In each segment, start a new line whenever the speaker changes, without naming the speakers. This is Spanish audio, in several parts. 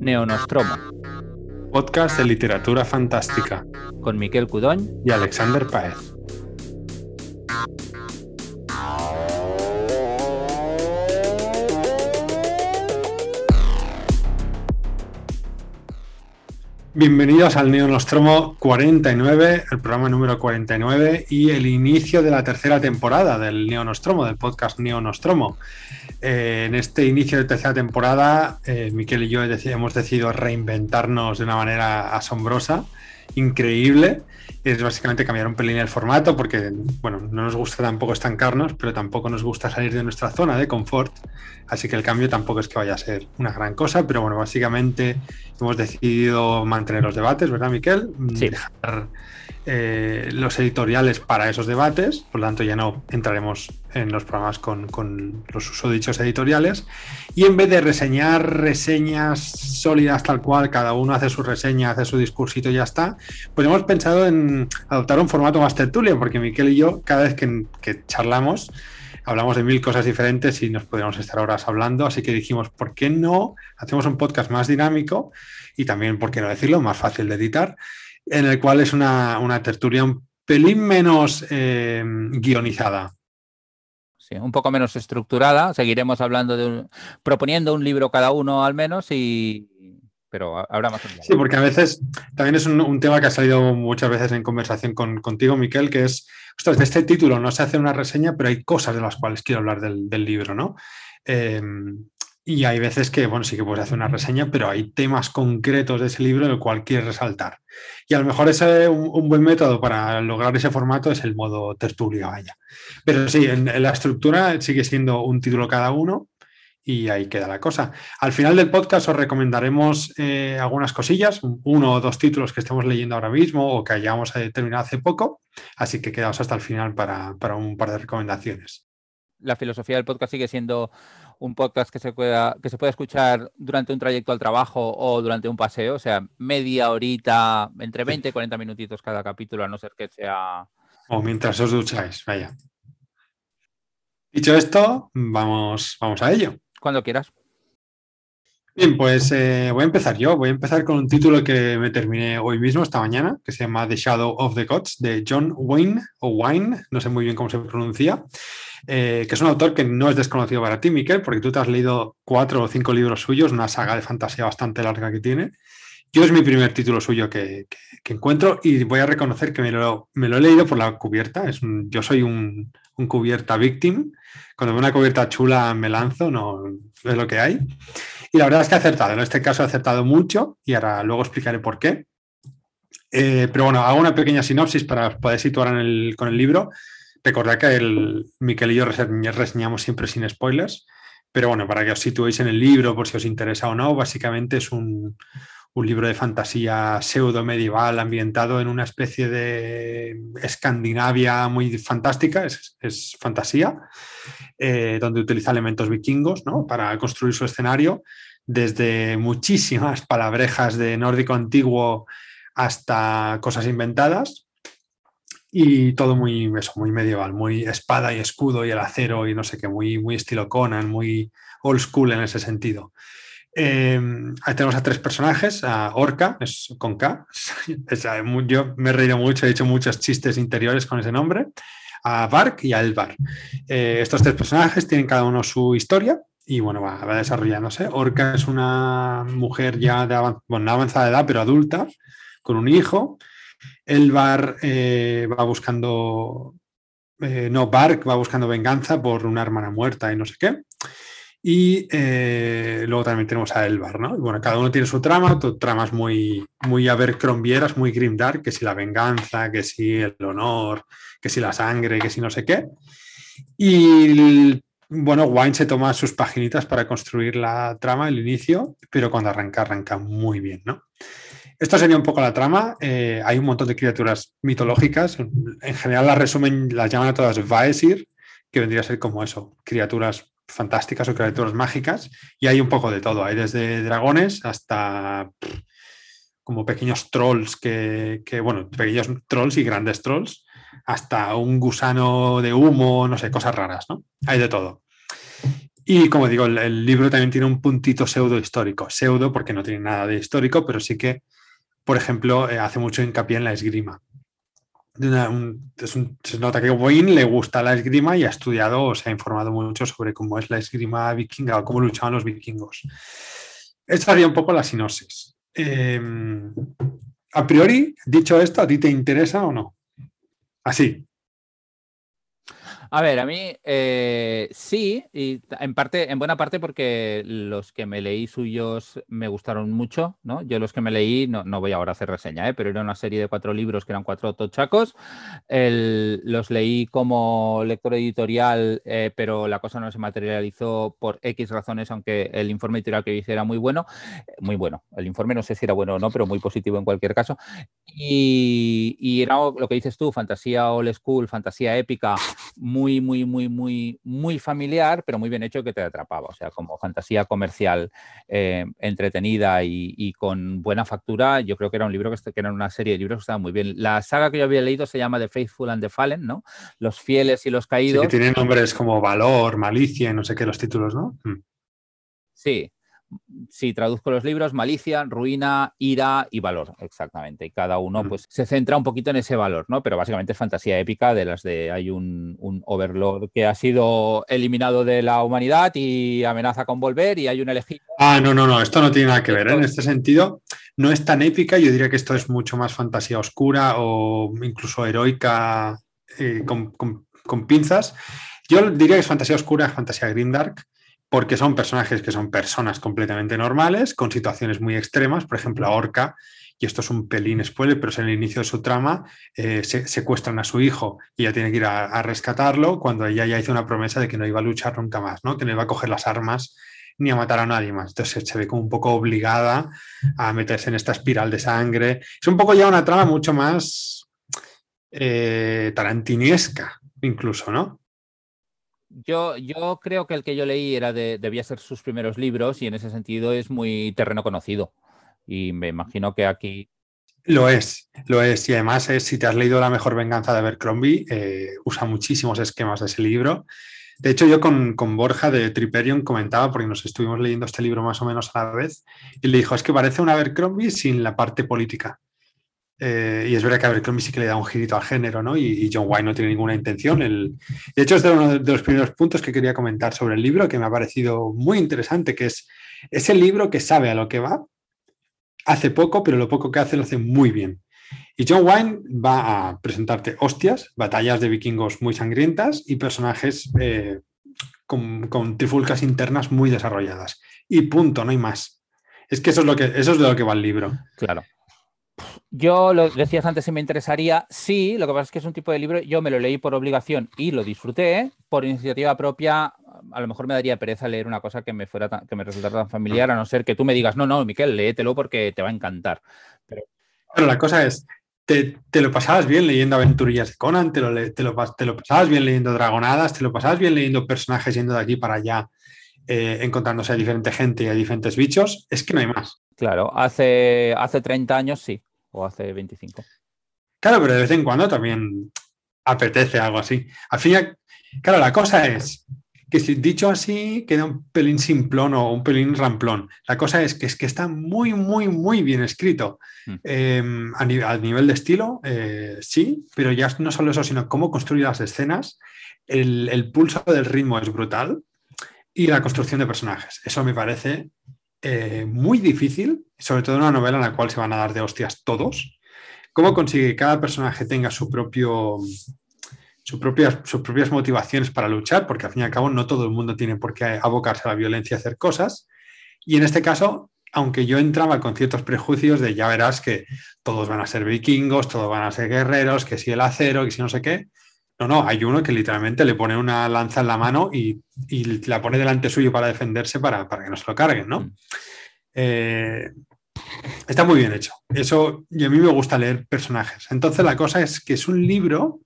Neonostromo.
Podcast de literatura fantástica.
Con Miquel Cudoñ
y Alexander Paez. Bienvenidos al Neonostromo 49, el programa número 49 y el inicio de la tercera temporada del Neonostromo, del podcast Neonostromo. Eh, en este inicio de tercera temporada, eh, Miquel y yo hemos decidido reinventarnos de una manera asombrosa, increíble. Es básicamente cambiar un pelín el formato porque, bueno, no nos gusta tampoco estancarnos, pero tampoco nos gusta salir de nuestra zona de confort. Así que el cambio tampoco es que vaya a ser una gran cosa, pero bueno, básicamente hemos decidido mantener los debates, ¿verdad, Miquel?
Sí.
Dejar eh, los editoriales para esos debates, por lo tanto ya no entraremos en los programas con, con los susodichos editoriales. Y en vez de reseñar reseñas sólidas tal cual, cada uno hace su reseña, hace su discursito y ya está, pues hemos pensado en adoptar un formato más tertulio, porque Miquel y yo, cada vez que, que charlamos, hablamos de mil cosas diferentes y nos podríamos estar horas hablando, así que dijimos, ¿por qué no hacemos un podcast más dinámico y también, ¿por qué no decirlo?, más fácil de editar, en el cual es una, una tertulia un pelín menos eh, guionizada.
Sí, un poco menos estructurada. Seguiremos hablando de un, proponiendo un libro cada uno al menos y, pero habrá más.
Sí, porque a veces también es un, un, tema que ha salido muchas veces en conversación con, contigo, Miquel, que es, ostras, de este título no se hace una reseña, pero hay cosas de las cuales quiero hablar del, del libro, ¿no? Eh, y hay veces que, bueno, sí que puedes hacer una reseña, pero hay temas concretos de ese libro el cual quieres resaltar. Y a lo mejor ese, un, un, buen método para lograr ese formato es el modo tertulia, vaya. Pero sí, en, en la estructura sigue siendo un título cada uno, y ahí queda la cosa. Al final del podcast os recomendaremos eh, algunas cosillas, uno o dos títulos que estemos leyendo ahora mismo o que hayamos eh, terminado hace poco, así que quedaos hasta el final para, para, un par de recomendaciones.
La filosofía del podcast sigue siendo un podcast que se, pueda, que se puede escuchar durante un trayecto al trabajo o durante un paseo, o sea, media horita, entre 20 y 40 minutitos cada capítulo, a no ser que sea...
O mientras os ducháis, vaya. Dicho esto, vamos, vamos a ello.
Cuando quieras.
Bien, pues eh, voy a empezar yo. Voy a empezar con un título que me terminé hoy mismo, esta mañana, que se llama The Shadow of the Gods, de John Wayne, o Wine, no sé muy bien cómo se pronuncia, eh, que es un autor que no es desconocido para ti, Miquel, porque tú te has leído cuatro o cinco libros suyos, una saga de fantasía bastante larga que tiene. Yo es mi primer título suyo que, encuentro y voy a reconocer que me lo, he leído por la cubierta. Es yo soy un, cubierta victim. Cuando veo una cubierta chula me lanzo, no es lo que hay. Y la verdad es que he acertado. En este caso he acertado mucho y ahora luego explicaré por qué. Eh, pero bueno, hago una pequeña sinopsis para poder situar en con el libro. Recordad que el Miquel y yo reseñamos siempre sin spoilers. Pero bueno, para que os situéis en el libro, por si os interesa o no, básicamente es un, un libro de fantasía pseudo medieval ambientado en una especie de Escandinavia muy fantástica, es, es fantasía, eh, donde utiliza elementos vikingos ¿no? para construir su escenario, desde muchísimas palabrejas de nórdico antiguo hasta cosas inventadas. Y todo muy, eso, muy medieval, muy espada y escudo y el acero y no sé qué, muy, muy estilo Conan, muy old school en ese sentido. Eh, tenemos a tres personajes, a Orca, es con K, es, yo me he reído mucho, he hecho muchos chistes interiores con ese nombre, a Bark y a Elbar. Eh, estos tres personajes tienen cada uno su historia y bueno, va, va desarrollándose. Orca es una mujer ya de avanzada edad, pero adulta, con un hijo. Elbar eh, va buscando, eh, no, Bark va buscando venganza por una hermana muerta y no sé qué. Y eh, luego también tenemos a Elbar, ¿no? Bueno, cada uno tiene su trama, tramas muy, muy abercrombieras, muy grimdark, que si la venganza, que si el honor, que si la sangre, que si no sé qué. Y bueno, Wine se toma sus paginitas para construir la trama, el inicio, pero cuando arranca, arranca muy bien, ¿no? Esto sería un poco la trama. Eh, hay un montón de criaturas mitológicas. En general las resumen, las llaman a todas Vaesir, que vendría a ser como eso, criaturas fantásticas o criaturas mágicas y hay un poco de todo. Hay desde dragones hasta como pequeños trolls que, bueno, pequeños trolls y grandes trolls, hasta un gusano de humo, no sé, cosas raras, ¿no? Hay de todo. Y como digo, el, libro también tiene un puntito pseudo histórico. Pseudo porque no tiene nada de histórico, pero sí que, por ejemplo, eh, hace mucho hincapié en la esgrima. se nota que Wayne le gusta la esgrima y ha estudiado o se ha informado mucho sobre cómo es la esgrima vikinga o cómo luchaban los vikingos. Esta sería un poco la sinopsis. Em, a priori, dicho esto, ¿a ti te interesa o no? Así,
a ver, a mí eh, sí, y en parte, en buena parte porque los que me leí suyos me gustaron mucho, ¿no? Yo los que me leí, no, no voy ahora a hacer reseña, ¿eh? pero era una serie de cuatro libros que eran cuatro tochacos. los leí como lector editorial, eh, pero la cosa no se materializó por X razones, aunque el informe editorial que hice era muy bueno, muy bueno. El informe no sé si era bueno o no, pero muy positivo en cualquier caso. Y, y era lo que dices tú, fantasía old school, fantasía épica, muy, muy, muy, muy, muy familiar, pero muy bien hecho que te atrapaba. O sea, como fantasía comercial eh, entretenida y, con buena factura, yo creo que era un libro que, que, era una serie de libros que estaba muy bien. La saga que yo había leído se llama The Faithful and the Fallen, ¿no? Los fieles y los caídos.
Sí, que tienen nombres como Valor, Malicia, no sé qué, los títulos, ¿no? Mm.
Sí, si traduzco los libros, malicia, ruina, ira y valor, exactamente. Y cada uno pues se centra un poquito en ese valor, ¿no? Pero básicamente es fantasía épica de las de hay un, un overlord que ha sido eliminado de la humanidad y amenaza con volver y hay un elegido.
Ah, no, no, no, esto no tiene nada que ver. ¿eh? En este sentido, no es tan épica, yo diría que esto es mucho más fantasía oscura o incluso heroica eh, con, con pinzas. Yo diría que es fantasía oscura, fantasía grimdark porque son personajes que son personas completamente normales, con situaciones muy extremas. Por ejemplo, a Orca, y esto es un pelín spoiler, pero es en el inicio de su trama, eh, se, secuestran a su hijo y ella tiene que ir a, rescatarlo cuando ella ya hizo una promesa de que no iba a luchar nunca más, ¿no? que no iba a coger las armas ni a matar a nadie más. Entonces se ve como un poco obligada a meterse en esta espiral de sangre. Es un poco ya una trama mucho más eh, tarantiniesca, incluso, ¿no?
Yo, yo creo que el que yo leí era de, debía ser sus primeros libros y en ese sentido es muy terreno conocido. Y me imagino que aquí.
Lo es, lo es. Y además, es, si te has leído La mejor venganza de Abercrombie, eh, usa muchísimos esquemas de ese libro. De hecho, yo con, con, Borja de Triperion comentaba, porque nos estuvimos leyendo este libro más o menos a la vez, y le dijo, es que parece un Abercrombie sin la parte política. Eh, y es verdad que Abercrombie sí que le da un girito al género, ¿no? Y, John White no tiene ninguna intención. El... De hecho, este es uno de los primeros puntos que quería comentar sobre el libro, que me ha parecido muy interesante, que es ese libro que sabe a lo que va, hace poco, pero lo poco que hace lo hace muy bien. Y John Wayne va a presentarte hostias, batallas de vikingos muy sangrientas y personajes eh, con, con, trifulcas internas muy desarrolladas. Y punto, no hay más. Es que eso es, lo que, eso es de lo que va el libro.
Claro. Yo lo decías antes si me interesaría, sí, lo que pasa es que es un tipo de libro, yo me lo leí por obligación y lo disfruté, por iniciativa propia, a lo mejor me daría pereza leer una cosa que me fuera que me resultara tan familiar, a no ser que tú me digas, no, no, Miquel, léetelo porque te va a encantar. Pero,
la cosa es, te, lo pasabas bien leyendo aventurillas de Conan, te lo, te, lo, pasabas bien leyendo dragonadas, te lo pasabas bien leyendo personajes yendo de aquí para allá, eh, encontrándose a diferente gente y a diferentes bichos, es que no hay más.
Claro, hace, hace 30 años sí o hace 25.
Claro, pero de vez en cuando también apetece algo así. Al fin, claro, la cosa es que si dicho así queda un pelín simplón o un pelín ramplón. La cosa es que es que está muy, muy, muy bien escrito. Mm. Em, a, nivel de estilo, eh, sí, pero ya no solo eso, sino cómo construye las escenas. El, pulso del ritmo es brutal y la construcción de personajes. Eso me parece eh, muy difícil sobre todo en una novela en la cual se van a dar de hostias todos, cómo consigue que cada personaje tenga su propio, sus propias motivaciones para luchar, porque al fin y al cabo no todo el mundo tiene por qué abocarse a la violencia y hacer cosas. Y en este caso, aunque yo entraba con ciertos prejuicios de ya verás que todos van a ser vikingos, todos van a ser guerreros, que si el acero, que si no sé qué. No, no, hay uno que literalmente le pone una lanza en la mano y, la pone delante suyo para defenderse para, para, que no se lo carguen, ¿no? Mm. Eh, está muy bien hecho. Eso, y a mí me gusta leer personajes. Entonces, la cosa es que es un libro,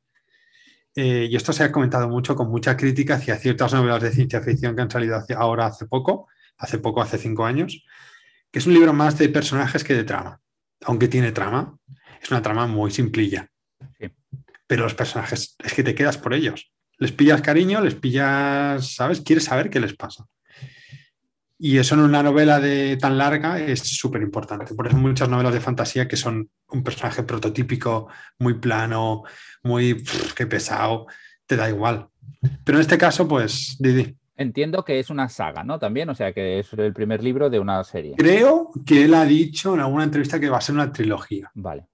eh, y esto se ha comentado mucho con mucha crítica hacia ciertas novelas de ciencia ficción que han salido ahora hace poco, hace poco, hace cinco años, que es un libro más de personajes que de trama. Aunque tiene trama, es una trama muy simplilla. Pero los personajes, es que te quedas por ellos. Les pillas cariño, les pillas, ¿sabes? Quieres saber qué les pasa. Y eso en una novela de tan larga es súper importante. Por eso muchas novelas de fantasía que son un personaje prototípico, muy plano, muy qué pesado, te da igual. Pero en este caso, pues, Didi.
Entiendo que es una saga, ¿no? También, o sea, que es el primer libro de una serie.
Creo que él ha dicho en alguna entrevista que va a ser una trilogía.
Vale.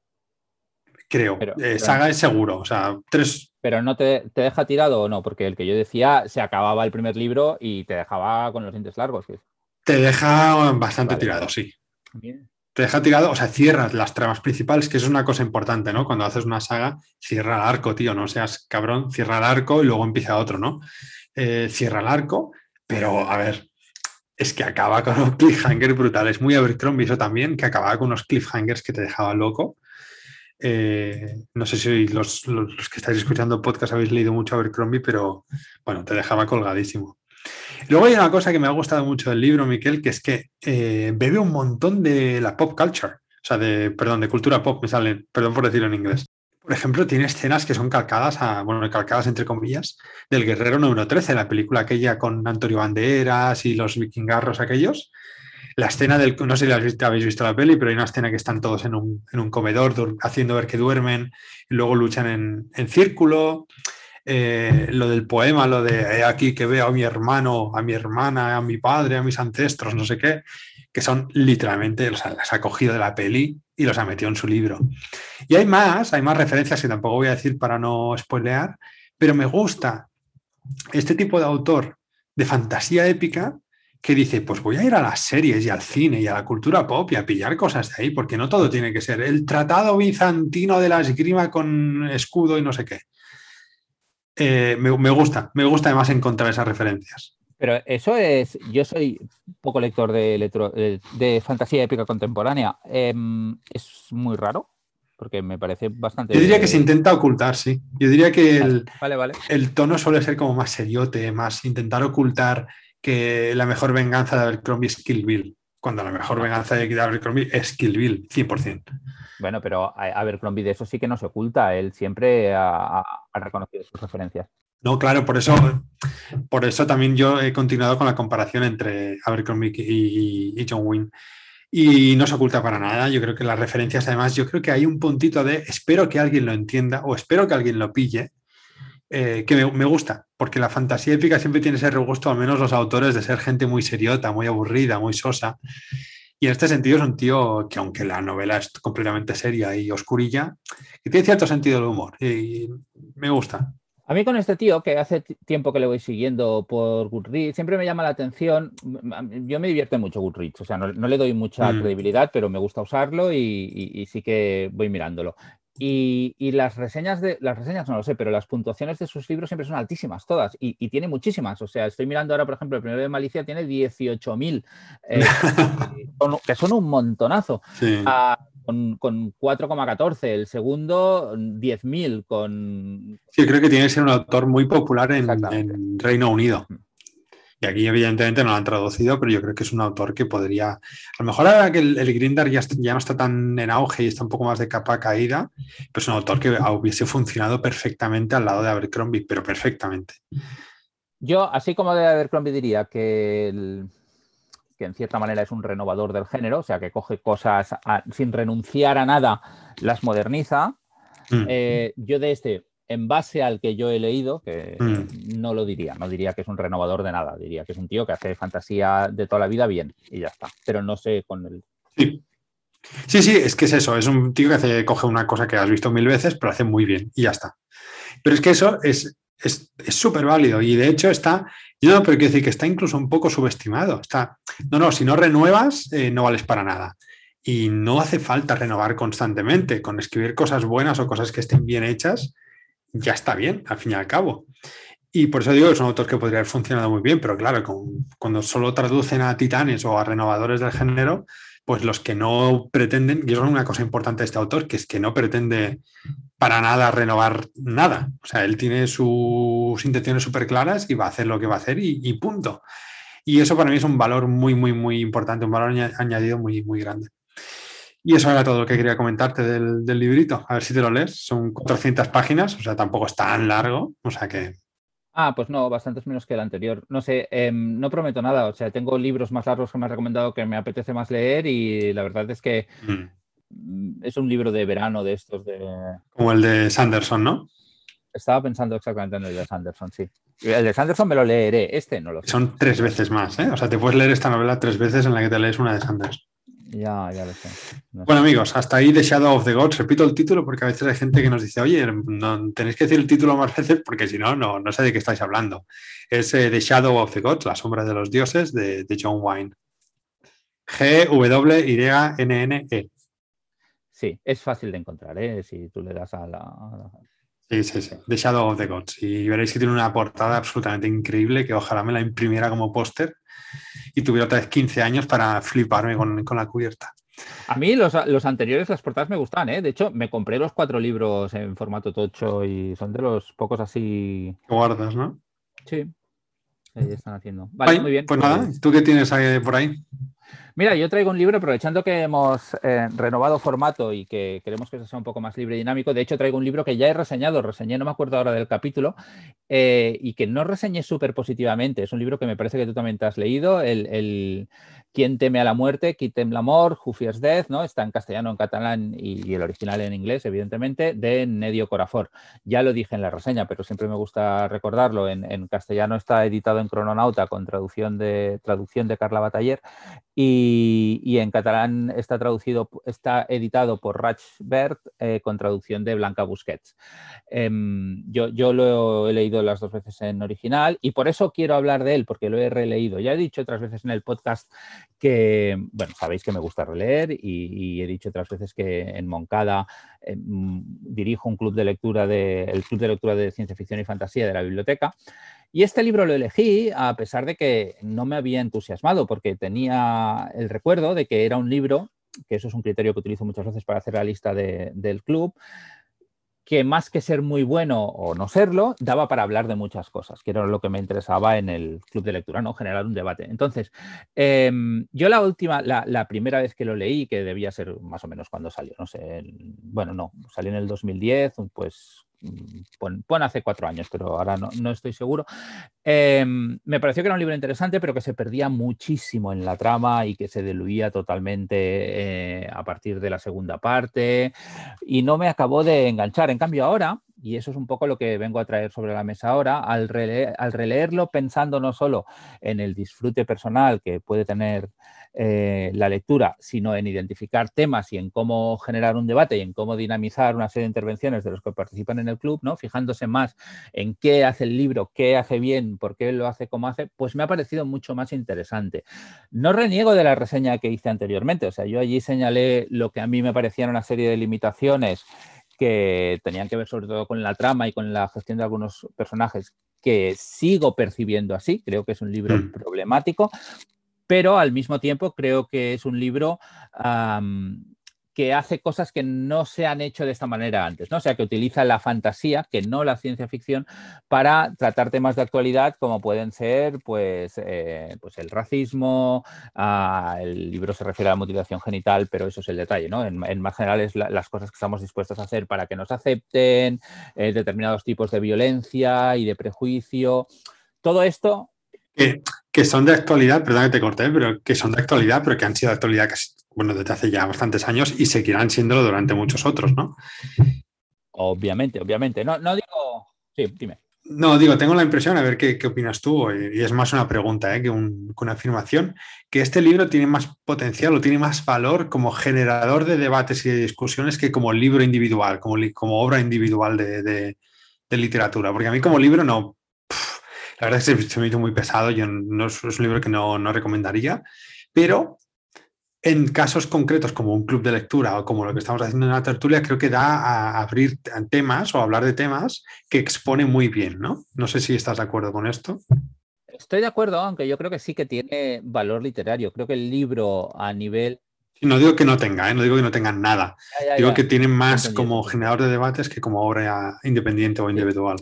Creo. Eh, saga es seguro, o sea, tres.
Pero no te, deja tirado o no, porque el que yo decía se acababa el primer libro y te dejaba con los dientes largos.
Te deja bastante tirado, sí. Te deja tirado, o sea, cierras las tramas principales, que es una cosa importante, ¿no? Cuando haces una saga, cierra el arco, tío, no seas cabrón, cierra el arco y luego empieza otro, ¿no? Eh, cierra el arco, pero a ver, es que acaba con un cliffhanger brutal. Es muy Abercrombie eso también, que acababa con unos cliffhangers que te dejaban loco. Eh, no sé si los, que estáis escuchando podcast habéis leído mucho Abercrombie, pero bueno, te dejaba colgadísimo. Luego hay una cosa que me ha gustado mucho del libro, Miquel, que es que eh, bebe un montón de la pop culture, o sea, de, perdón, de cultura pop, me sale, perdón por decirlo en inglés. Por ejemplo, tiene escenas que son calcadas, a, bueno, calcadas entre comillas, del Guerrero número 13, la película aquella con Antonio Banderas y los vikingarros aquellos. La escena del, no sé si habéis visto la peli, pero hay una escena que están todos en un, comedor haciendo ver que duermen y luego luchan en, círculo. Eh, lo del poema, lo de aquí que veo a mi hermano, a mi hermana, a mi padre, a mis ancestros, no sé qué, que son literalmente, sea, las ha cogido de la peli y los ha metido en su libro. Y hay más, hay más referencias que tampoco voy a decir para no spoilear, pero me gusta este tipo de autor de fantasía épica que dice, pues voy a ir a las series y al cine y a la cultura pop y a pillar cosas de ahí, porque no todo tiene que ser el tratado bizantino de la esgrima con escudo y no sé qué. Eh, me, me, gusta, me gusta además encontrar esas referencias.
Pero eso es, yo soy poco lector de, de, fantasía épica contemporánea. Em, es muy raro, porque me parece bastante...
Yo diría que se intenta ocultar, sí. Yo diría que el, el tono suele ser como más seriote, más intentar ocultar que la mejor venganza de Abercrombie es Kill Bill, cuando la mejor venganza de Abercrombie es Kill Bill, 100%.
Bueno, pero Abercrombie de eso sí que no se oculta, él siempre ha reconocido sus referencias.
No, claro, por eso, por eso también yo he continuado con la comparación entre Abercrombie y, y, John Wynne. Y no se oculta para nada. Yo creo que las referencias, además, yo creo que hay un puntito de espero que alguien lo entienda o espero que alguien lo pille, eh, que me, gusta, porque la fantasía épica siempre tiene ese regusto, al menos los autores, de ser gente muy seriota, muy aburrida, muy sosa. Y en este sentido es un tío que, aunque la novela es completamente seria y oscurilla, que tiene cierto sentido del humor. Y me gusta.
A mí con este tío, que hace tiempo que le voy siguiendo por Goodreads, siempre me llama la atención. Yo me divierte mucho Goodreads, o sea, no, le doy mucha mm. credibilidad, pero me gusta usarlo y, sí que voy mirándolo. Y, las reseñas de las reseñas no lo sé, pero las puntuaciones de sus libros siempre son altísimas, todas, y, tiene muchísimas. O sea, estoy mirando ahora, por ejemplo, el primero de Malicia tiene 18.000, eh, que son un montonazo. Sí. Ah, con, 4,14, el segundo 10.000 con...
Sí, creo que tiene que ser un autor muy popular en, Reino Unido. Y aquí evidentemente no lo han traducido, pero yo creo que es un autor que podría, a lo mejor ahora que el, el Grindr ya, ya, no está tan en auge y está un poco más de capa caída, pero es un autor que hubiese funcionado perfectamente al lado de Abercrombie, pero perfectamente.
Yo, así como de Abercrombie diría que el, que en cierta manera es un renovador del género, o sea, que coge cosas sin renunciar a nada, las moderniza. Mm. Eh, yo de este, en base al que yo he leído, que mm. no lo diría, no diría que es un renovador de nada, diría que es un tío que hace fantasía de toda la vida bien y ya está, pero no sé con el...
Sí. Sí, sí, es que es eso, es un tío que hace, coge una cosa que has visto mil veces, pero hace muy bien y ya está. Pero es que eso es súper es, válido y de hecho está, yo no, pero quiero decir que está incluso un poco subestimado. Está, no, no, si no renuevas, eh, no vales para nada. Y no hace falta renovar constantemente. Con escribir cosas buenas o cosas que estén bien hechas, ya está bien, al fin y al cabo. Y por eso digo que es un autor que podría haber funcionado muy bien, pero claro, cuando solo traducen a titanes o a renovadores del género, pues los que no pretenden, y eso es una cosa importante de este autor, que es que no pretende para nada renovar nada. O sea, él tiene sus intenciones súper claras y va a hacer lo que va a hacer y, punto. Y eso para mí es un valor muy, muy, muy importante, un valor añadido muy, muy grande. Y eso era todo lo que quería comentarte del, del librito. A ver si te lo lees. Son 400 páginas, o sea, tampoco es tan largo. O sea que
Ah, pues no, bastantes menos que el anterior. No sé, em, no prometo nada. O sea, tengo libros más largos que me ha recomendado que me apetece más leer y la verdad es que mm, es un libro de verano de estos de...
Como el de Sanderson, ¿no?
Estaba pensando exactamente en el de Sanderson, sí. El de Sanderson me lo leeré, este no lo sé.
Son tres veces más, ¿eh? O sea, te puedes leer esta novela tres veces en la que te lees una de Sanderson.
Ya, ya lo sé.
bueno, amigos, hasta ahí The Shadow of the Gods. Repito el título porque a veces hay gente que nos dice, oye, no, tenéis que decir el título más veces porque si no, no, sé de qué estáis hablando. Es eh, The Shadow of the Gods, La sombra de los dioses, de, John Wayne. G-W-Y-N-N-E.
Sí, es fácil de encontrar, ¿eh? Si tú le das a la...
Sí, sí, sí. The Shadow of the Gods. Y veréis que tiene una portada absolutamente increíble que ojalá me la imprimiera como póster y tuviera otra vez 15 años para fliparme con, la cubierta.
A mí los, anteriores, las portadas me gustan, ¿eh? De hecho, me compré los cuatro libros en formato tocho y son de los pocos así.
Guardas, ¿no?
Sí. Ahí están haciendo. Vale, muy bien.
Pues nada, ¿tú qué tienes ahí, por ahí?
Mira, yo traigo un libro, aprovechando que hemos eh, renovado formato y que queremos que sea un poco más libre y dinámico. De hecho, traigo un libro que ya he reseñado, reseñé, no me acuerdo ahora del capítulo, eh, y que no reseñé súper positivamente. Es un libro que me parece que tú también te has leído, el, ¿Quién teme a la muerte? Qui teme l'amor? Who fears death? ¿no? Está en castellano, en catalán y, el original en inglés, evidentemente, de Nedio Corafor. Ya lo dije en la reseña, pero siempre me gusta recordarlo. En, castellano está editado en Crononauta con traducción de, traducción de Carla Bataller y, en catalán está traducido, está editado por Rachbert eh, con traducción de Blanca Busquets. Em, yo, yo lo he leído las dos veces en original y por eso quiero hablar de él, porque lo he releído. Ya he dicho otras veces en el podcast que, bueno, sabéis que me gusta releer y, he dicho otras veces que en Moncada em, dirijo un club de lectura de, el club de lectura de ciencia ficción y fantasía de la biblioteca. Y este libro lo elegí a pesar de que no me había entusiasmado, porque tenía el recuerdo de que era un libro, que eso es un criterio que utilizo muchas veces para hacer la lista del club, que más que ser muy bueno o no serlo, daba para hablar de muchas cosas, que era lo que me interesaba en el club de lectura, ¿no? Generar un debate. Entonces, em, yo la última, la, primera vez que lo leí, que debía ser más o menos cuando salió, no sé, bueno, no, salió en el 2010, pues pon, hace cuatro años, pero ahora no, estoy seguro. Em, me pareció que era un libro interesante, pero que se perdía muchísimo en la trama y que se diluía totalmente eh, a partir de la segunda parte y no me acabó de enganchar. En cambio, ahora, y eso es un poco lo que vengo a traer sobre la mesa ahora, al, releerlo pensando no solo en el disfrute personal que puede tener eh, la lectura, sino en identificar temas y en cómo generar un debate y en cómo dinamizar una serie de intervenciones de los que participan en el club, ¿no? fijándose más en qué hace el libro, qué hace bien, por qué lo hace como hace, pues me ha parecido mucho más interesante. No reniego de la reseña que hice anteriormente, o sea, yo allí señalé lo que a mí me parecían una serie de limitaciones que tenían que ver sobre todo con la trama y con la gestión de algunos personajes que sigo percibiendo así, creo que es un libro mm. problemático, pero al mismo tiempo creo que es un libro que hace cosas que no se han hecho de esta manera antes, ¿no? O sea, que utiliza la fantasía, que no la ciencia ficción, para tratar temas de actualidad como pueden ser, pues, eh, pues el racismo, ah, el libro se refiere a la mutilación genital, pero eso es el detalle, ¿no? En, más general es las cosas que estamos dispuestos a hacer para que nos acepten, eh, determinados tipos de violencia y de prejuicio. Todo esto
que, son de actualidad, perdón que te corté, pero que son de actualidad, pero que han sido de actualidad bueno, desde hace ya bastantes años y seguirán siéndolo durante muchos otros, ¿no?
Obviamente, obviamente. No, no digo. Sí, dime.
No, digo, tengo la impresión, a ver qué, opinas tú, y es más una pregunta ¿eh? que, una afirmación, que este libro tiene más potencial o tiene más valor como generador de debates y de discusiones que como libro individual, como, como obra individual de, de, literatura. Porque a mí como libro no, la verdad es que se me hizo muy pesado, yo no, es un libro que no, recomendaría, pero en casos concretos como un club de lectura o como lo que estamos haciendo en la tertulia, creo que da a abrir temas o hablar de temas que expone muy bien, ¿no? No sé si estás de acuerdo con esto.
Estoy de acuerdo, aunque yo creo que sí que tiene valor literario. Creo que el libro a nivel...
No digo que no tenga, ¿eh? no digo que no tenga nada. digo que tiene más como generador de debates que como obra independiente o individual.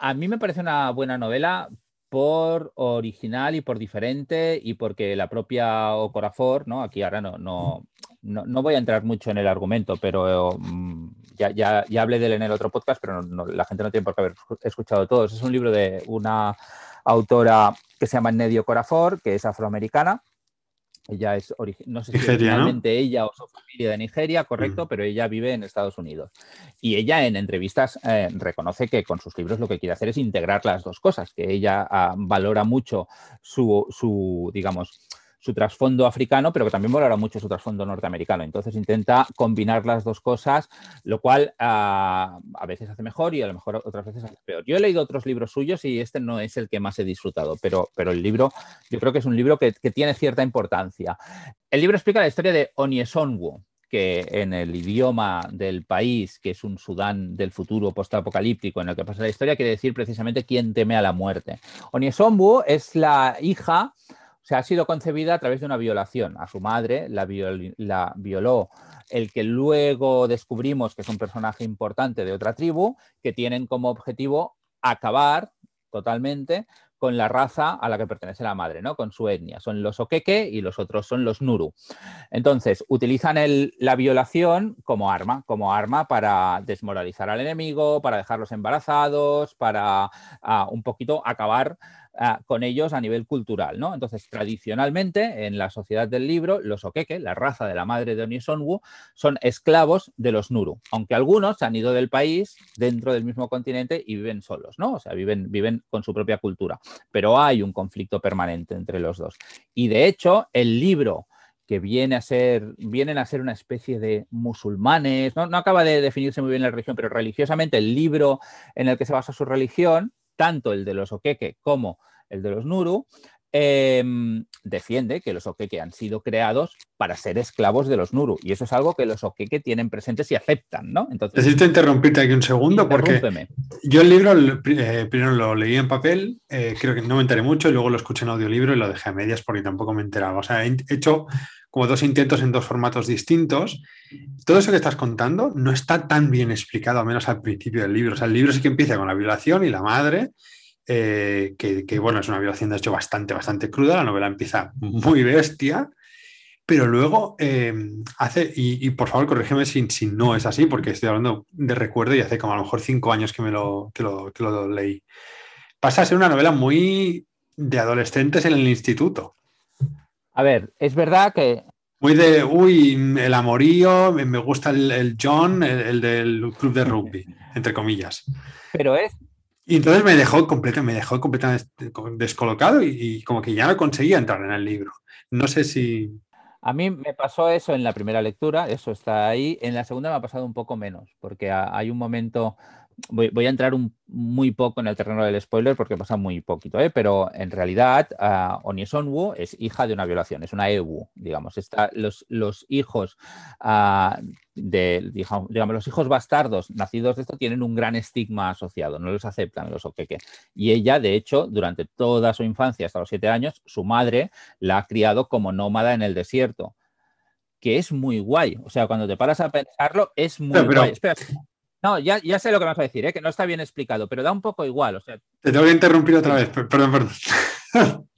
A mí me parece una buena novela por original y por diferente y porque la propia Ocorafor, ¿no? Aquí ahora no, no no, voy a entrar mucho en el argumento, pero mm, ya, ya, ya, hablé de él en el otro podcast, pero la gente no tiene por qué haber escuchado todos. Es un libro de una autora que se llama Nedio Corafor, que es afroamericana. Ella es, no sé si originalmente ella o su familia de Nigeria, correcto, mm. pero ella vive en Estados Unidos. Y ella en entrevistas eh, reconoce que con sus libros lo que quiere hacer es integrar las dos cosas, que ella ah, valora mucho su, su, digamos, su trasfondo africano, pero que también valora mucho su trasfondo norteamericano. Entonces intenta combinar las dos cosas, lo cual ah, a veces hace mejor y a lo mejor otras veces hace peor. Yo he leído otros libros suyos y este no es el que más he disfrutado, pero, pero el libro yo creo que es un libro que, tiene cierta importancia. El libro explica la historia de Oniesonwu, que en el idioma del país, que es un Sudán del futuro postapocalíptico en el que pasa la historia, quiere decir precisamente quién teme a la muerte. Oniesonwu es la hija se ha sido concebida a través de una violación. A su madre la, violó el que luego descubrimos que es un personaje importante de otra tribu, que tienen como objetivo acabar totalmente con la raza a la que pertenece la madre, ¿no? con su etnia. Son los Okeke y los otros son los Nuru. Entonces, utilizan la violación como arma, como arma para desmoralizar al enemigo, para dejarlos embarazados, para ah, un poquito acabar con ellos a nivel cultural. ¿no? Entonces, tradicionalmente, en la sociedad del libro, los Okeke, la raza de la madre de Onisonwu, son esclavos de los Nuru, aunque algunos se han ido del país dentro del mismo continente y viven solos, ¿no? O sea, viven, viven con su propia cultura. Pero hay un conflicto permanente entre los dos. Y de hecho, el libro que viene a ser, vienen a ser una especie de musulmanes, no, no acaba de definirse muy bien la religión, pero religiosamente el libro en el que se basa su religión tanto el de los Okeke como el de los Nuru, em, defiende que los Okeke han sido creados para ser esclavos de los Nuru. Y eso es algo que los Okeke tienen presentes y aceptan, ¿no?
Entonces, Necesito interrumpirte aquí un segundo porque yo el libro eh, primero lo leí en papel, eh, creo que no me enteré mucho, y luego lo escuché en audiolibro y lo dejé a medias porque tampoco me enteraba. O sea, he hecho como dos intentos en dos formatos distintos. Todo eso que estás contando no está tan bien explicado, al menos al principio del libro. O sea, el libro sí que empieza con la violación y la madre, eh, que, bueno, es una violación de hecho bastante, bastante cruda. La novela empieza muy bestia, pero luego eh, hace, y, por favor corrígeme si, si, no es así, porque estoy hablando de recuerdo y hace como a lo mejor cinco años que me lo, que lo, que lo leí. Pasa a ser una novela muy de adolescentes en el instituto.
A ver, es verdad que.
Muy de, uy, el amorío, me gusta el, John, el, del club de rugby, entre comillas.
Pero es.
Y entonces me dejó, me dejó completamente descolocado y, como que ya no conseguía entrar en el libro. No sé si.
A mí me pasó eso en la primera lectura, eso está ahí. En la segunda me ha pasado un poco menos, porque hay un momento voy, a entrar muy poco en el terreno del spoiler porque pasa muy poquito, ¿eh? pero en realidad uh, es hija de una violación, es una Ewu, digamos. Está, los, los hijos ah, de, digamos, los hijos bastardos nacidos de esto tienen un gran estigma asociado, no los aceptan los Okeke. Y ella, de hecho, durante toda su infancia, hasta los siete años, su madre la ha criado como nómada en el desierto que es muy guay. O sea, cuando te paras a pensarlo, es muy guay. Espera, no, ya, ya sé lo que me vas a decir, ¿eh? que no está bien explicado, pero da un poco igual. O sea...
Te tengo que interrumpir otra vez, perdón, perdón.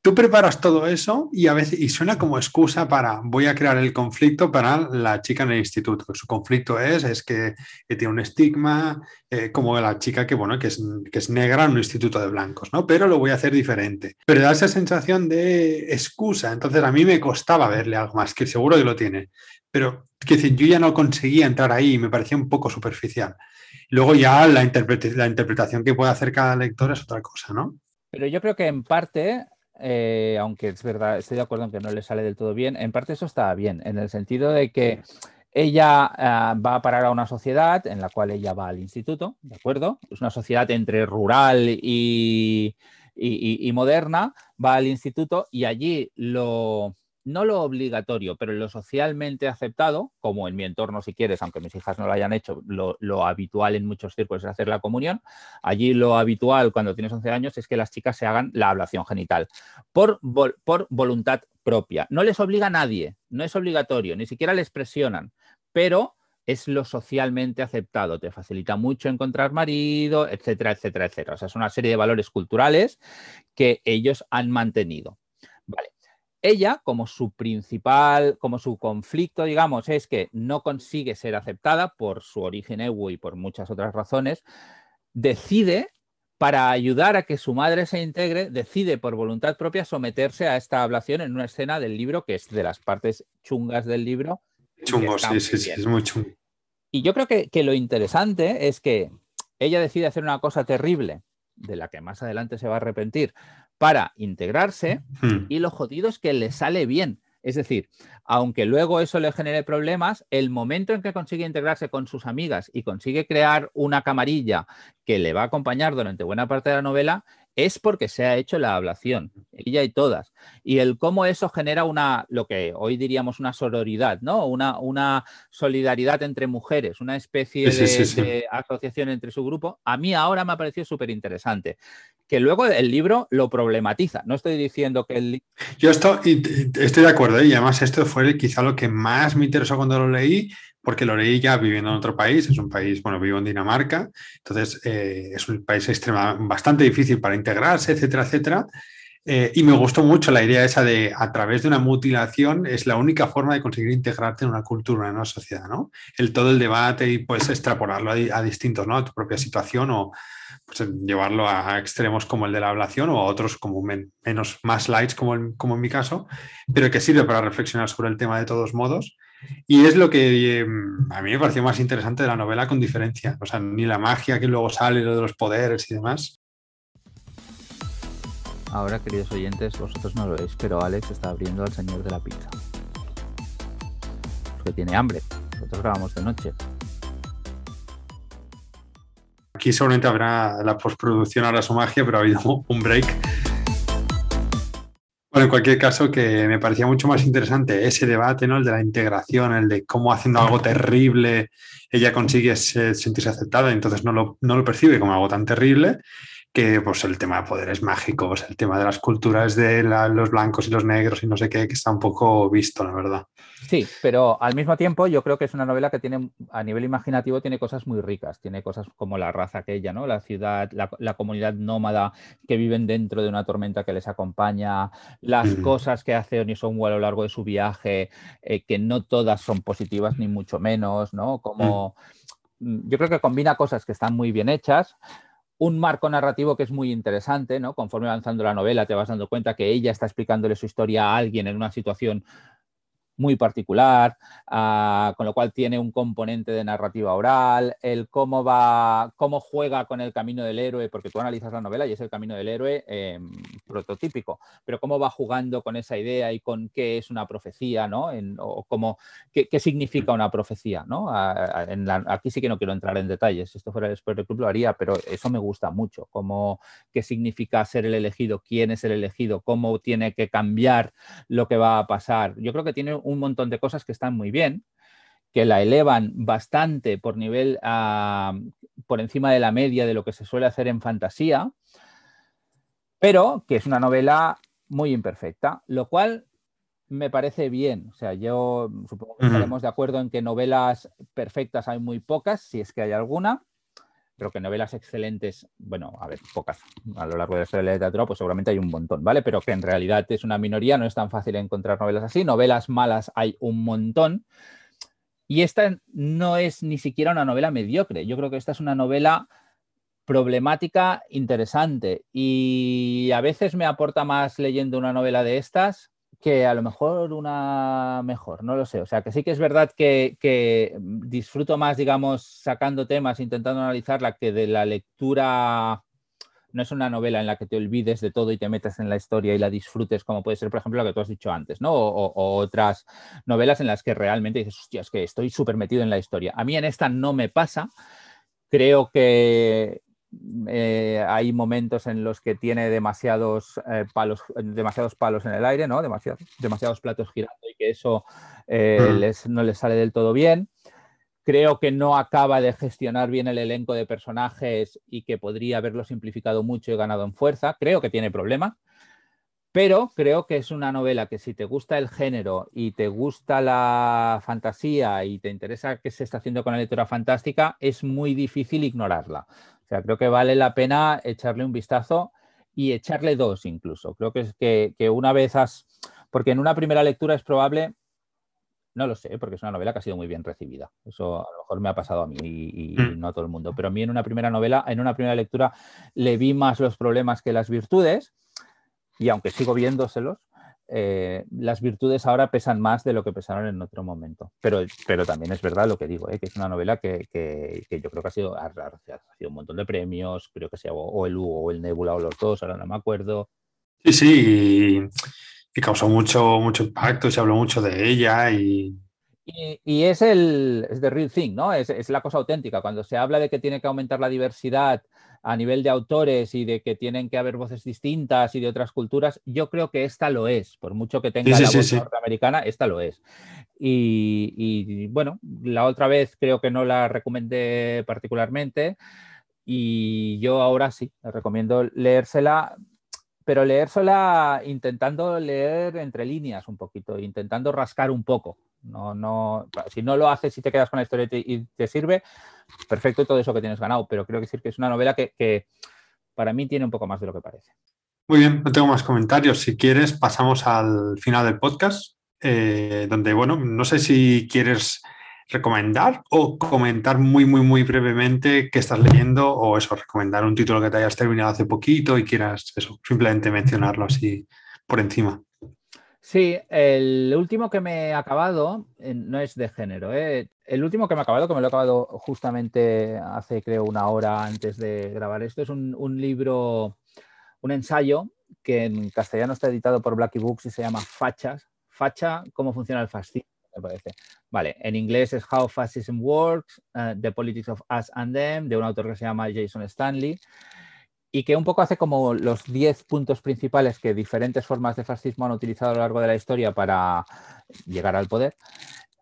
Tú preparas todo eso y a veces y suena como excusa para voy a crear el conflicto para la chica en el instituto. Su conflicto es, es que, tiene un estigma, eh, como la chica que, bueno, que es, que es negra en un instituto de blancos, ¿no? Pero lo voy a hacer diferente. Pero da esa sensación de excusa. Entonces a mí me costaba verle algo más, que seguro que lo tiene pero que yo ya no conseguía entrar ahí y me parecía un poco superficial. Luego ya la, la interpretación que puede hacer cada lector es otra cosa, ¿no?
Pero yo creo que en parte, eh, aunque es verdad, estoy de acuerdo en que no le sale del todo bien, en parte eso está bien, en el sentido de que ella ah, va a parar a una sociedad en la cual ella va al instituto, ¿de acuerdo? Es una sociedad entre rural y, y moderna, va al instituto y allí lo, no lo obligatorio, pero lo socialmente aceptado, como en mi entorno si quieres, aunque mis hijas no lo hayan hecho, lo, habitual en muchos círculos es hacer la comunión. Allí lo habitual cuando tienes 11 años es que las chicas se hagan la ablación genital por, por voluntad propia. No les obliga a nadie, no es obligatorio, ni siquiera les presionan, pero es lo socialmente aceptado, te facilita mucho encontrar marido, etcétera, etcétera, etcétera. O sea, es una serie de valores culturales que ellos han mantenido. Vale. Ella, como su principal, como su conflicto, digamos, es que no consigue ser aceptada por su origen ewu y por muchas otras razones, decide, para ayudar a que su madre se integre, decide por voluntad propia someterse a esta ablación en una escena del libro que es de las partes chungas del libro.
Chungo, sí, sí, sí, es muy chungo.
Y yo creo que, que lo interesante es que ella decide hacer una cosa terrible, de la que más adelante se va a arrepentir, para integrarse
Hmm.
y lo jodido es que le sale bien. Es decir, aunque luego eso le genere problemas, el momento en que consigue integrarse con sus amigas y consigue crear una camarilla que le va a acompañar durante buena parte de la novela, es porque se ha hecho la ablación, ella y todas. Y el cómo eso genera una, lo que hoy diríamos una sororidad, ¿no? Una, una solidaridad entre mujeres, una especie
Sí,
de,
sí, sí, sí.
de asociación entre su grupo, a mí ahora me ha parecido súper interesante. Que luego el libro lo problematiza. No estoy diciendo que el,
Yo estoy de acuerdo, ¿eh? y además esto fue quizá lo que más me interesó cuando lo leí, porque lo leí ya viviendo en otro país, es un país, bueno, vivo en Dinamarca, entonces eh, es un país extrema, bastante difícil para integrarse, etcétera, etcétera. Eh, y me gustó mucho la idea esa de a través de una mutilación es la única forma de conseguir integrarte en una cultura, en una sociedad, ¿no? El todo el debate y puedes extrapolarlo a, a distintos, ¿no? A tu propia situación o pues, llevarlo a, extremos como el de la ablación o a otros como men- menos, más lights como en mi caso, pero que sirve para reflexionar sobre el tema de todos modos. Y es lo que eh, a mí me pareció más interesante de la novela con diferencia. O sea, ni la magia que luego sale, lo de los poderes y demás.
Ahora, queridos oyentes, vosotros no lo veis, pero Alex está abriendo al señor de la pizza. Porque tiene hambre. Nosotros grabamos de noche.
Aquí seguramente habrá la postproducción, ahora su magia, pero ha habido un break. En cualquier caso, que me parecía mucho más interesante ese debate, ¿no? El de la integración, el de cómo haciendo algo terrible ella consigue se- sentirse aceptada entonces no lo, no lo percibe como algo tan terrible, que pues el tema de poderes mágicos, el tema de las culturas de la- los blancos y los negros y no sé qué, que está un poco visto, la verdad.
Sí, pero al mismo tiempo yo creo que es una novela que tiene, a nivel imaginativo, tiene cosas muy ricas. Tiene cosas como la raza aquella, ¿no? La ciudad, la, la comunidad nómada que viven dentro de una tormenta que les acompaña, las
Mm.
cosas que hace Onisonwu a lo largo de su viaje, eh, que no todas son positivas ni mucho menos, ¿no? Como mm, yo creo que combina cosas que están muy bien hechas. Un marco narrativo que es muy interesante, ¿no? Conforme avanzando la novela, te vas dando cuenta que ella está explicándole su historia a alguien en una situación muy particular, ah, con lo cual tiene un componente de narrativa oral, el cómo va, cómo juega con el camino del héroe, porque tú analizas la novela y es el camino del héroe eh, prototípico, pero cómo va jugando con esa idea y con qué es una profecía, ¿no? O cómo, qué, qué significa una profecía, ¿no? Aquí sí que no quiero entrar en detalles, si esto fuera el Spoiler Club lo haría, pero eso me gusta mucho, cómo, qué significa ser el elegido, quién es el elegido, cómo tiene que cambiar lo que va a pasar. Yo creo que tiene un montón de cosas que están muy bien, que la elevan bastante por nivel, ah, por encima de la media de lo que se suele hacer en fantasía, pero que es una novela muy imperfecta, lo cual me parece bien. O sea, yo supongo que estaremos de acuerdo en que novelas perfectas hay muy pocas, si es que hay alguna, pero que novelas excelentes, bueno, a ver, pocas a lo largo de la historia de la literatura, pues seguramente hay un montón, ¿vale? Pero que en realidad es una minoría, no es tan fácil encontrar novelas así. Novelas malas hay un montón. Y esta no es ni siquiera una novela mediocre. Yo creo que esta es una novela problemática, interesante. Y a veces me aporta más leyendo una novela de estas que a lo mejor una mejor, no lo sé. O sea, que sí que es verdad que, que disfruto más, digamos, sacando temas, intentando analizarla, que de la lectura no es una novela en la que te olvides de todo y te metas en la historia y la disfrutes, como puede ser, por ejemplo, lo que tú has dicho antes, ¿no? O- o otras novelas en las que realmente dices, hostia, es que estoy súper metido en la historia. A mí en esta no me pasa. Creo que eh, hay momentos en los que tiene demasiados, eh, palos, demasiados palos en el aire, ¿no? Demasiados, demasiados platos girando y que eso eh,
Mm.
les- no les sale del todo bien. Creo que no acaba de gestionar bien el elenco de personajes y que podría haberlo simplificado mucho y ganado en fuerza. Creo que tiene problemas, pero creo que es una novela que si te gusta el género y te gusta la fantasía y te interesa qué se está haciendo con la lectura fantástica, es muy difícil ignorarla. O sea, creo que vale la pena echarle un vistazo y echarle dos incluso. Creo que es que, que una vez has porque en una primera lectura es probable, no lo sé, porque es una novela que ha sido muy bien recibida. Eso a lo mejor me ha pasado a mí y, mm. no a todo el mundo. Pero a mí en una primera novela, en una primera lectura, le vi más los problemas que las virtudes. Y aunque sigo viéndoselos, eh, las virtudes ahora pesan más de lo que pesaron en otro momento. Pero, pero también es verdad lo que digo, eh, que es una novela que, yo creo que ha sido, ha, sido un montón de premios, creo que sea o el Hugo o el Nebula o los dos, ahora no me acuerdo.
Sí, sí, y, causó mucho, mucho impacto, se habló mucho de ella y...
Y, es el es the real thing, ¿no? Es, es la cosa auténtica. Cuando se habla de que tiene que aumentar la diversidad a nivel de autores y de que tienen que haber voces distintas y de otras culturas, yo creo que esta lo es, por mucho que tenga la voz norteamericana, esta lo es. Y, bueno, la otra vez creo que no la recomendé particularmente y yo ahora sí, recomiendo leérsela, pero leérsela intentando leer entre líneas un poquito, intentando rascar un poco. No, no, si no lo haces y te quedas con la historia y te, sirve, perfecto todo eso que tienes ganado, pero creo que sí que es una novela que, para mí tiene un poco más de lo que parece.
Muy bien, no tengo más comentarios. Si quieres, pasamos al final del podcast, eh, donde, bueno, no sé si quieres recomendar o comentar muy, muy, muy brevemente qué estás leyendo o eso, recomendar un título que te hayas terminado hace poquito y quieras eso, simplemente mencionarlo así por encima.
Sí, el último que me he acabado eh, no es de género. ¿eh? El último que me he acabado, que me lo he acabado justamente hace creo una hora antes de grabar esto, es un, libro, un ensayo que en castellano está editado por Blackie Books y se llama Fachas. Facha, cómo funciona el fascismo, me parece. Vale, en inglés es How Fascism Works, uh, The Politics of Us and Them, de un autor que se llama Jason Stanley y que un poco hace como los 10 puntos principales que diferentes formas de fascismo han utilizado a lo largo de la historia para llegar al poder,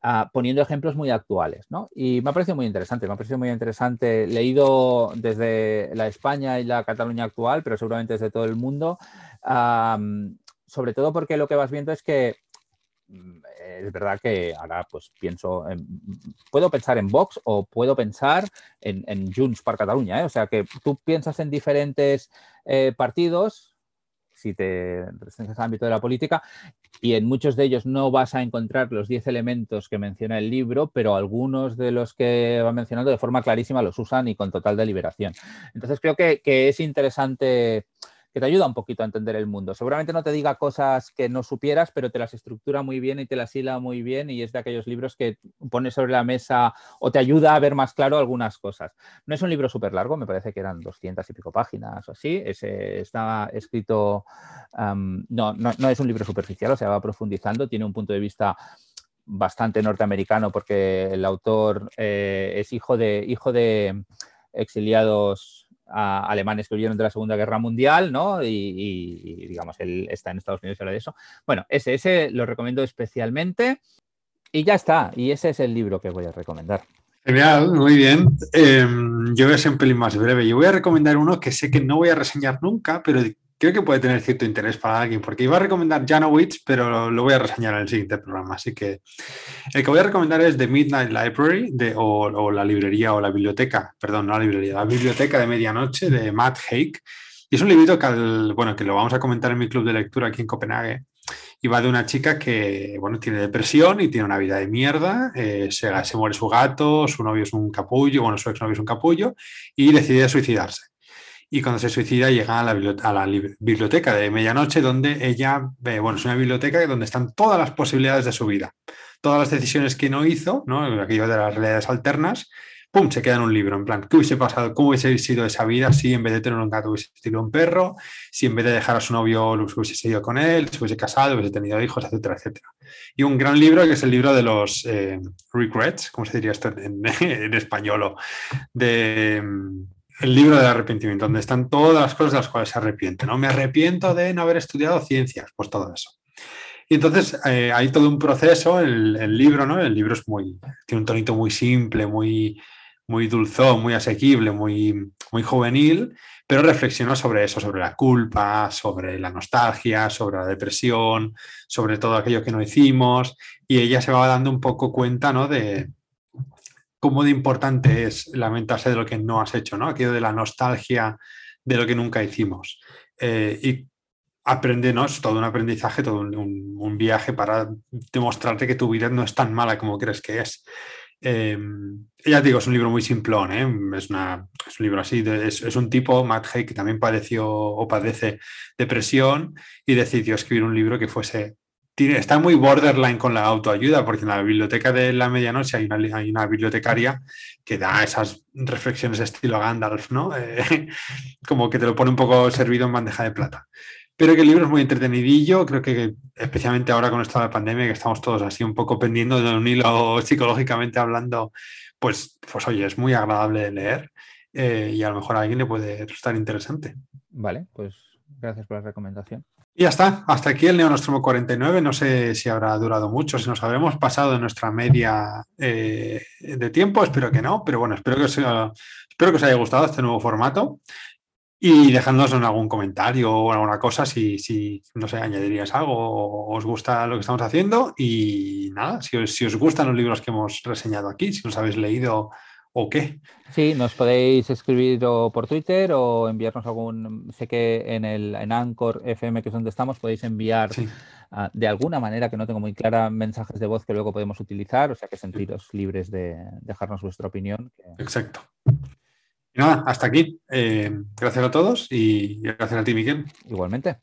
ah, poniendo ejemplos muy actuales. ¿no? Y me ha parecido muy interesante, me ha parecido muy interesante, leído desde la España y la Cataluña actual, pero seguramente desde todo el mundo, sobre todo porque lo que vas viendo es que es verdad que ahora pues pienso, en, puedo pensar en Vox o puedo pensar en, en Junts per Cataluña, ¿eh? o sea que tú piensas en diferentes eh, partidos, si te representas al ámbito de la política, y en muchos de ellos no vas a encontrar los 10 elementos que menciona el libro, pero algunos de los que va mencionando de forma clarísima los usan y con total deliberación. Entonces creo que es interesante que te ayuda un poquito a entender el mundo. Seguramente no te diga cosas que no supieras, pero te las estructura muy bien y te las hila muy bien y es de aquellos libros que pones sobre la mesa o te ayuda a ver más claro algunas cosas. No es un libro súper largo, me parece que eran 200 y pico páginas o así. Ese, está escrito, no, no, es un libro superficial, o sea, va profundizando, tiene un punto de vista bastante norteamericano porque el autor eh, es hijo de, hijo de exiliados alemanes que huyeron de la Segunda Guerra Mundial, ¿no? Y, digamos, él está en Estados Unidos y habla de eso. Bueno, ese, lo recomiendo especialmente y ya está. Y ese es el libro que voy a recomendar.
Genial, muy bien. Em, yo voy a ser un pelín más breve. Yo voy a recomendar uno que sé que no voy a reseñar nunca, pero creo que puede tener cierto interés para alguien, porque iba a recomendar Janowitz, pero lo, voy a reseñar en el siguiente programa. Así que el que voy a recomendar es The Midnight Library, o, la librería o la biblioteca, perdón, no la librería, la biblioteca de medianoche de Matt Haig. Y es un librito que, bueno, que lo vamos a comentar en mi club de lectura aquí en Copenhague. Y va de una chica que, bueno, tiene depresión y tiene una vida de mierda. Eh, se, se muere su gato, su novio es un capullo, bueno, su exnovio es un capullo, y decide suicidarse y cuando se suicida llega a la, biblioteca, de medianoche donde ella, bueno, es una biblioteca donde están todas las posibilidades de su vida, todas las decisiones que no hizo, ¿no? aquello de las realidades alternas, ¡pum!, se queda en un libro, en plan, ¿qué hubiese pasado? ¿Cómo hubiese sido esa vida si en vez de tener un gato hubiese tenido un perro? Si en vez de dejar a su novio hubiese seguido con él, se hubiese casado, hubiese tenido hijos, etcétera, etcétera. Y un gran libro que es el libro de los eh, regrets, ¿cómo se diría esto en, en español? O de el libro del arrepentimiento, donde están todas las cosas de las cuales se arrepiente. ¿no? Me arrepiento de no haber estudiado ciencias, pues todo eso. Y entonces eh, hay todo un proceso, el, libro, ¿no? El libro es muy, tiene un tonito muy simple, muy, muy dulzón, muy asequible, muy, muy juvenil, pero reflexiona sobre eso, sobre la culpa, sobre la nostalgia, sobre la depresión, sobre todo aquello que no hicimos, y ella se va dando un poco cuenta, ¿no? De, cómo de importante es lamentarse de lo que no has hecho, ¿no? Aquello de la nostalgia de lo que nunca hicimos. Eh, y aprende. Es todo un aprendizaje, todo un, viaje para demostrarte que tu vida no es tan mala como crees que es. Em, ya digo, es un libro muy simplón, ¿eh? es, es, un libro así, es, un tipo, Matt Hay, que también padeció o padece depresión y decidió escribir un libro que fuese está muy borderline con la autoayuda, porque en la biblioteca de la medianoche hay una, bibliotecaria que da esas reflexiones estilo Gandalf, ¿no? Eh, como que te lo pone un poco servido en bandeja de plata. Pero que el libro es muy entretenidillo, creo que especialmente ahora con la pandemia, que estamos todos así un poco pendiendo de un hilo psicológicamente hablando, pues, pues oye, es muy agradable de leer eh, y a lo mejor a alguien le puede resultar interesante.
Vale, pues gracias por la recomendación.
Y ya está, hasta aquí el Neonostromo 49. No sé si habrá durado mucho, si nos habremos pasado de nuestra media eh, de tiempo, espero que no, pero bueno, espero que, os, espero que os haya gustado este nuevo formato. Y dejadnos en algún comentario o alguna cosa si, si, no sé, añadirías algo o os gusta lo que estamos haciendo. Y nada, si si os gustan los libros que hemos reseñado aquí, si los habéis leído o qué.
Sí, nos podéis escribir por Twitter o enviarnos algún. Sé que en el en Anchor FM, que es donde estamos, podéis enviar ah, de alguna manera que no tengo muy clara mensajes de voz que luego podemos utilizar. O sea que sentiros libres de dejarnos vuestra opinión.
Exacto. Y nada, hasta aquí. Eh, gracias a todos y gracias a ti, Miguel.
Igualmente.